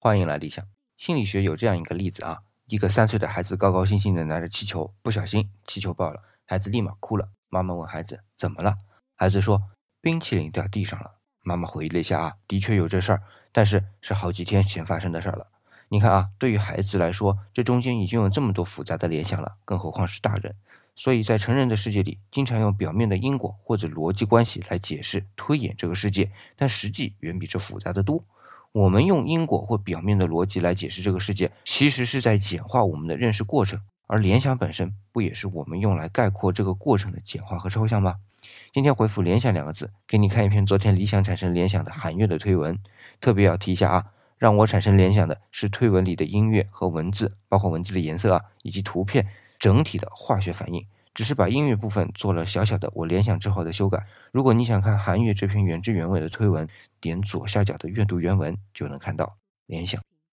欢迎来理想心理学。有这样一个例子啊，一个三岁的孩子高高兴兴的拿着气球，不小心气球爆了，孩子立马哭了。妈妈问孩子怎么了，孩子说冰淇淋掉地上了。妈妈回忆了一下啊，的确有这事儿，但是是好几天前发生的事儿了。你看啊，对于孩子来说，这中间已经有这么多复杂的联想了，更何况是大人。所以在成人的世界里，经常用表面的因果或者逻辑关系来解释、推演这个世界，但实际远比这复杂的多。我们用因果或表面的逻辑来解释这个世界，其实是在简化我们的认识过程。而联想本身，不也是我们用来概括这个过程的简化和抽象吗？今天回复“联想”两个字，给你看一篇昨天理想产生联想的韩月的推文。特别要提一下啊，让我产生联想的是推文里的音乐和文字，包括文字的颜色啊，以及图片。整体的化学反应，只是把音乐部分做了小小的我联想之后的修改。如果你想看韩愈这篇原汁原味的推文，点左下角的阅读原文就能看到联想。